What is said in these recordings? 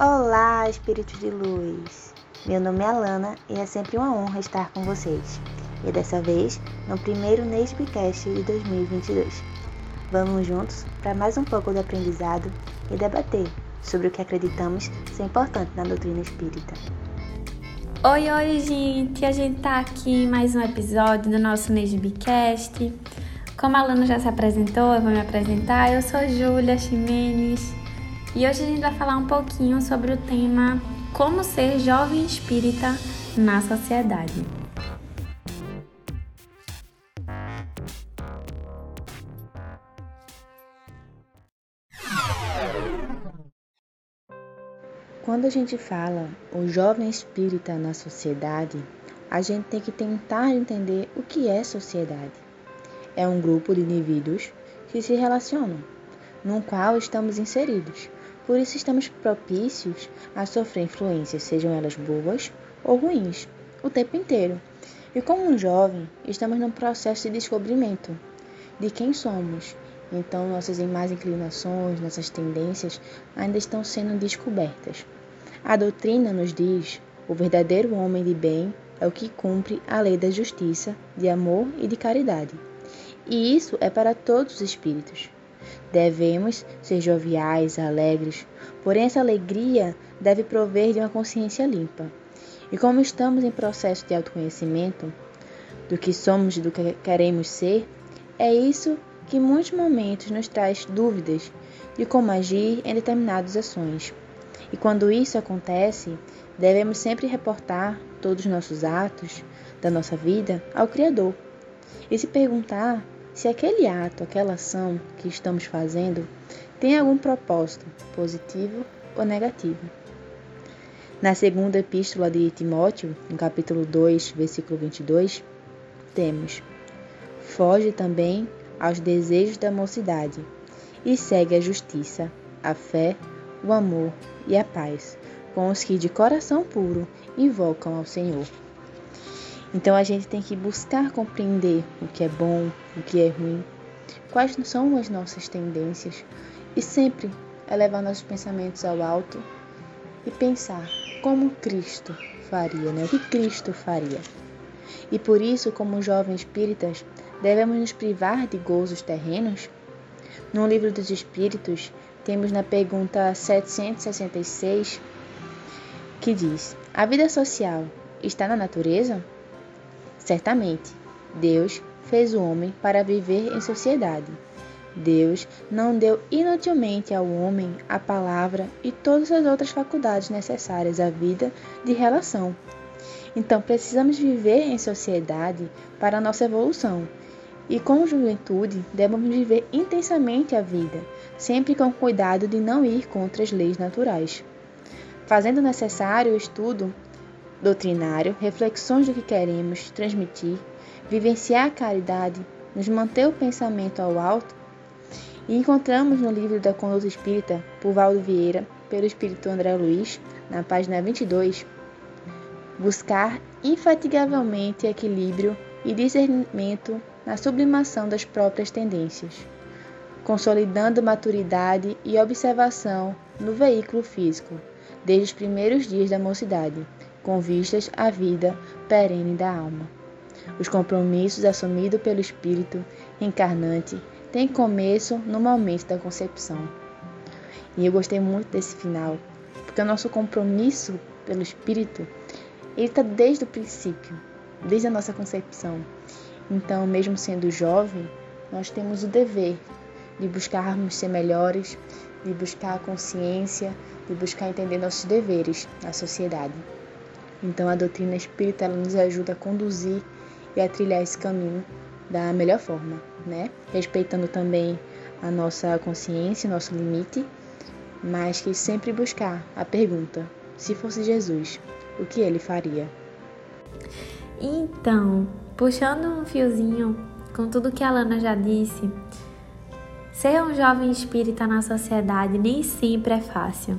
Olá, espíritos de luz! Meu nome é Alana e é sempre uma honra estar com vocês. E dessa vez, no primeiro Nesbicast de 2022. Vamos juntos para mais um pouco de aprendizado e debater sobre o que acreditamos ser importante na doutrina espírita. Oi, oi, gente! A gente tá aqui em mais um episódio do nosso Nesbicast. Como a Alana já se apresentou, eu vou me apresentar. Eu sou Júlia Ximenes e hoje a gente vai falar um pouquinho sobre o tema Como ser jovem espírita na sociedade. Quando a gente fala o jovem espírita na sociedade, a gente tem que tentar entender o que é sociedade. É um grupo de indivíduos que se relacionam, no qual estamos inseridos por isso estamos propícios a sofrer influências, sejam elas boas ou ruins, o tempo inteiro. E como um jovem, estamos num processo de descobrimento de quem somos. Então, nossas más inclinações, nossas tendências ainda estão sendo descobertas. A doutrina nos diz: o verdadeiro homem de bem é o que cumpre a lei da justiça, de amor e de caridade. E isso é para todos os espíritos. Devemos ser joviais, alegres, porém essa alegria deve prover de uma consciência limpa. E como estamos em processo de autoconhecimento do que somos e do que queremos ser, é isso que em muitos momentos nos traz dúvidas de como agir em determinadas ações. E quando isso acontece, devemos sempre reportar todos os nossos atos da nossa vida ao Criador e se perguntar se aquele ato, aquela ação que estamos fazendo tem algum propósito, positivo ou negativo. Na segunda epístola de Timóteo, no capítulo 2, versículo 22, temos: Foge também aos desejos da mocidade e segue a justiça, a fé, o amor e a paz, com os que de coração puro invocam ao Senhor. Então a gente tem que buscar compreender o que é bom, o que é ruim, quais são as nossas tendências e sempre elevar nossos pensamentos ao alto e pensar como Cristo faria, né? O que Cristo faria. E por isso, como jovens espíritas, devemos nos privar de gozos terrenos? No livro dos Espíritos, temos na pergunta 766 que diz: A vida social está na natureza? Certamente, Deus fez o homem para viver em sociedade. Deus não deu inutilmente ao homem a palavra e todas as outras faculdades necessárias à vida de relação. Então precisamos viver em sociedade para a nossa evolução. E com juventude devemos viver intensamente a vida, sempre com cuidado de não ir contra as leis naturais. Fazendo necessário o estudo doutrinário, reflexões do que queremos transmitir, vivenciar a caridade, nos manter o pensamento ao alto, e encontramos no livro da Conduta Espírita, por Valdo Vieira, pelo Espírito André Luiz, na página 22, buscar infatigavelmente equilíbrio e discernimento na sublimação das próprias tendências, consolidando maturidade e observação no veículo físico, desde os primeiros dias da mocidade com vistas à vida perene da alma. Os compromissos assumidos pelo Espírito encarnante têm começo no momento da concepção. E eu gostei muito desse final, porque o nosso compromisso pelo Espírito ele está desde o princípio, desde a nossa concepção. Então, mesmo sendo jovem, nós temos o dever de buscarmos ser melhores, de buscar a consciência, de buscar entender nossos deveres na sociedade. Então a doutrina espírita nos ajuda a conduzir e a trilhar esse caminho da melhor forma, né? Respeitando também a nossa consciência, nosso limite, mas que sempre buscar a pergunta: se fosse Jesus, o que ele faria? Então, puxando um fiozinho com tudo que a Lana já disse, ser um jovem espírita na sociedade nem sempre é fácil.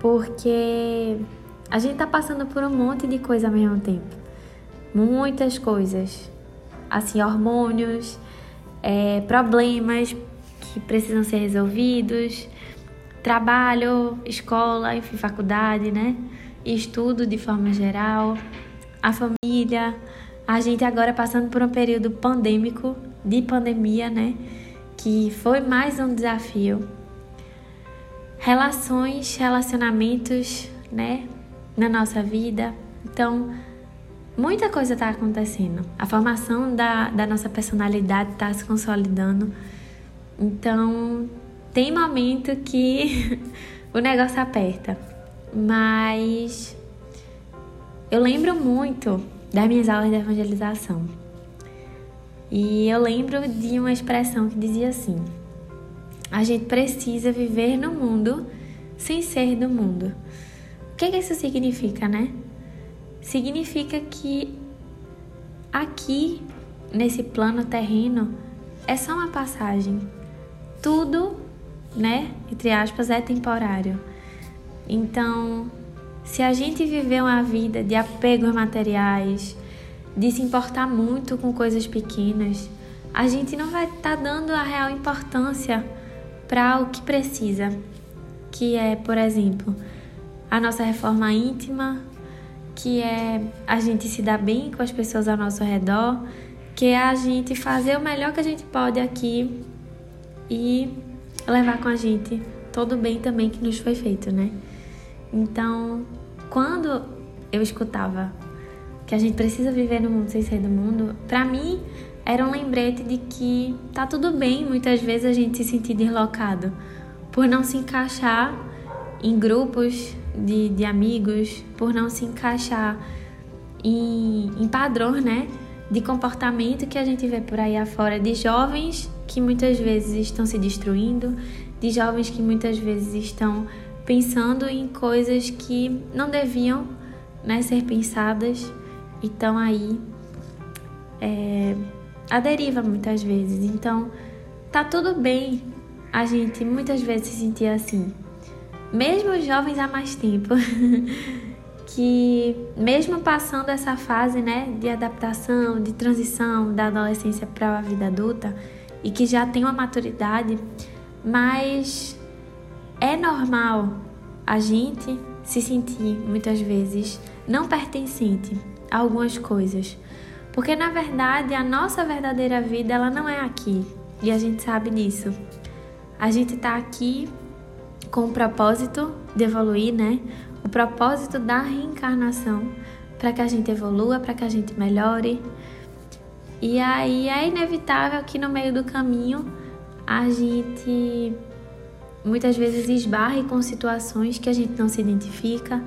Porque a gente tá passando por um monte de coisa ao mesmo tempo. Muitas coisas. Assim, hormônios, é, problemas que precisam ser resolvidos, trabalho, escola, enfim, faculdade, né? Estudo de forma geral, a família, a gente agora passando por um período pandêmico, de pandemia, né? Que foi mais um desafio. Relações, relacionamentos, né? Na nossa vida. Então, muita coisa está acontecendo. A formação da, da nossa personalidade está se consolidando. Então, tem momento que o negócio aperta. Mas eu lembro muito das minhas aulas de evangelização. E eu lembro de uma expressão que dizia assim: a gente precisa viver no mundo sem ser do mundo. O que, que isso significa, né? Significa que aqui, nesse plano terreno, é só uma passagem. Tudo, né, entre aspas, é temporário. Então, se a gente viver uma vida de apego a materiais, de se importar muito com coisas pequenas, a gente não vai estar tá dando a real importância para o que precisa, que é, por exemplo, a nossa reforma íntima, que é a gente se dar bem com as pessoas ao nosso redor, que é a gente fazer o melhor que a gente pode aqui e levar com a gente todo o bem também que nos foi feito, né? Então, quando eu escutava que a gente precisa viver no mundo sem sair do mundo, para mim era um lembrete de que tá tudo bem muitas vezes a gente se sentir deslocado por não se encaixar em grupos de, de amigos, por não se encaixar em, em padrões, né? De comportamento que a gente vê por aí afora de jovens que muitas vezes estão se destruindo, de jovens que muitas vezes estão pensando em coisas que não deviam né, ser pensadas e estão aí é, a deriva muitas vezes. Então, tá tudo bem a gente muitas vezes se sentir assim. Mesmo jovens há mais tempo, que mesmo passando essa fase né, de adaptação, de transição da adolescência para a vida adulta e que já tem uma maturidade, mas é normal a gente se sentir muitas vezes não pertencente a algumas coisas, porque na verdade a nossa verdadeira vida ela não é aqui e a gente sabe disso. A gente está aqui com o propósito de evoluir, né? O propósito da reencarnação para que a gente evolua, para que a gente melhore. E aí é inevitável que no meio do caminho a gente muitas vezes esbarre com situações que a gente não se identifica,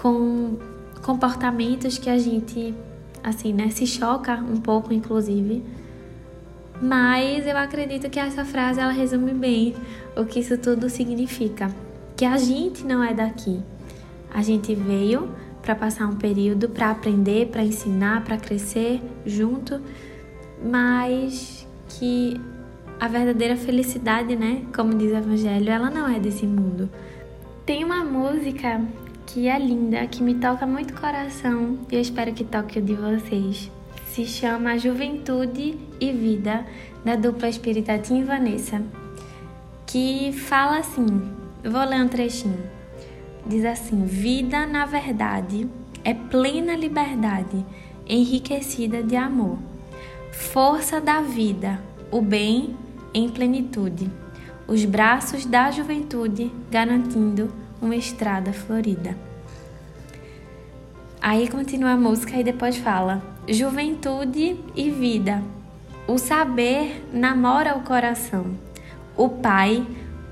com comportamentos que a gente assim, né, se choca um pouco inclusive. Mas eu acredito que essa frase ela resume bem o que isso tudo significa, que a gente não é daqui. A gente veio para passar um período para aprender, para ensinar, para crescer junto, mas que a verdadeira felicidade, né? Como diz o Evangelho, ela não é desse mundo. Tem uma música que é linda, que me toca muito o coração e eu espero que toque o de vocês. Se chama Juventude e Vida, da dupla espírita Tim Vanessa, que fala assim: vou ler um trechinho. Diz assim: Vida, na verdade, é plena liberdade, enriquecida de amor. Força da vida, o bem em plenitude, os braços da juventude garantindo uma estrada florida. Aí continua a música e depois fala: Juventude e vida. O saber namora o coração. O pai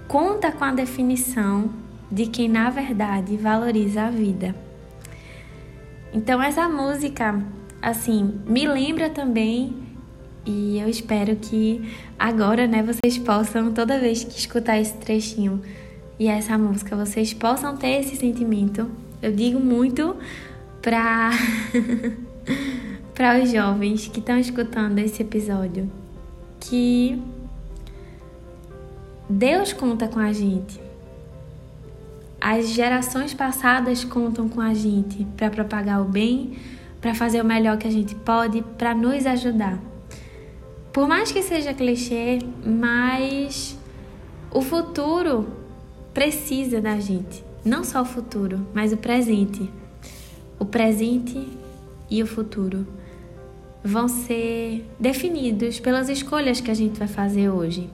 conta com a definição de quem na verdade valoriza a vida. Então essa música, assim, me lembra também e eu espero que agora, né, vocês possam, toda vez que escutar esse trechinho e essa música, vocês possam ter esse sentimento. Eu digo muito para para os jovens que estão escutando esse episódio que Deus conta com a gente. As gerações passadas contam com a gente para propagar o bem, para fazer o melhor que a gente pode, para nos ajudar. Por mais que seja clichê, mas o futuro precisa da gente. Não só o futuro, mas o presente. O presente e o futuro vão ser definidos pelas escolhas que a gente vai fazer hoje.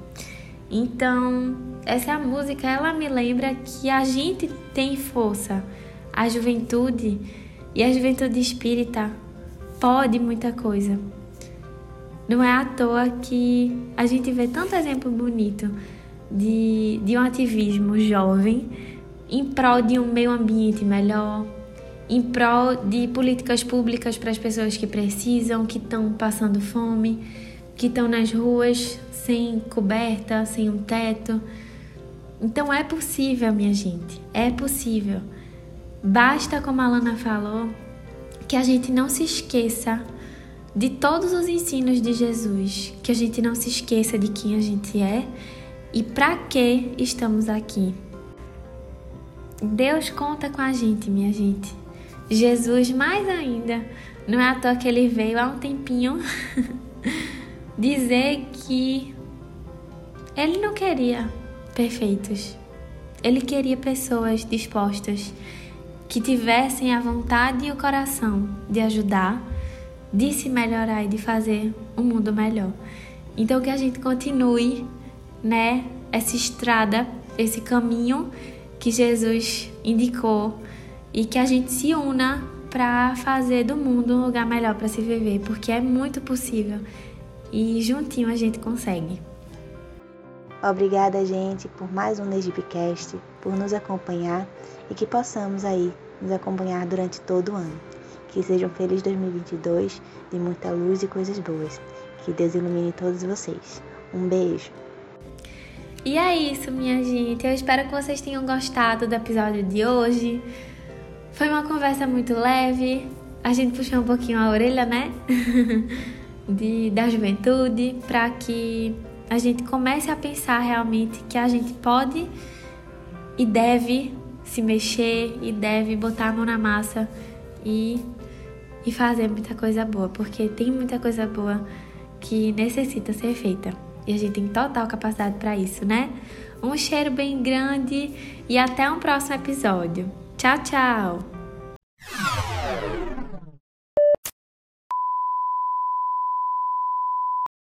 Então, essa é música, ela me lembra que a gente tem força. A juventude e a juventude espírita pode muita coisa. Não é à toa que a gente vê tanto exemplo bonito de, de um ativismo jovem em prol de um meio ambiente melhor, em prol de políticas públicas para as pessoas que precisam, que estão passando fome, que estão nas ruas sem coberta, sem um teto. Então é possível, minha gente, é possível. Basta, como a Lana falou, que a gente não se esqueça de todos os ensinos de Jesus, que a gente não se esqueça de quem a gente é e para que estamos aqui. Deus conta com a gente, minha gente. Jesus, mais ainda, não é à toa que ele veio há um tempinho dizer que ele não queria perfeitos. Ele queria pessoas dispostas que tivessem a vontade e o coração de ajudar, de se melhorar e de fazer um mundo melhor. Então que a gente continue, né, essa estrada, esse caminho que Jesus indicou e que a gente se una para fazer do mundo um lugar melhor para se viver, porque é muito possível e juntinho a gente consegue. Obrigada, gente, por mais um Negipcast, por nos acompanhar e que possamos aí nos acompanhar durante todo o ano. Que seja um feliz 2022 de muita luz e coisas boas. Que Deus ilumine todos vocês. Um beijo. E é isso, minha gente. Eu espero que vocês tenham gostado do episódio de hoje. Foi uma conversa muito leve. A gente puxou um pouquinho a orelha, né? de, da juventude, para que a gente comece a pensar realmente que a gente pode e deve se mexer e deve botar a mão na massa e, e fazer muita coisa boa, porque tem muita coisa boa que necessita ser feita. E a gente tem total capacidade para isso, né? Um cheiro bem grande e até um próximo episódio. Tchau, tchau!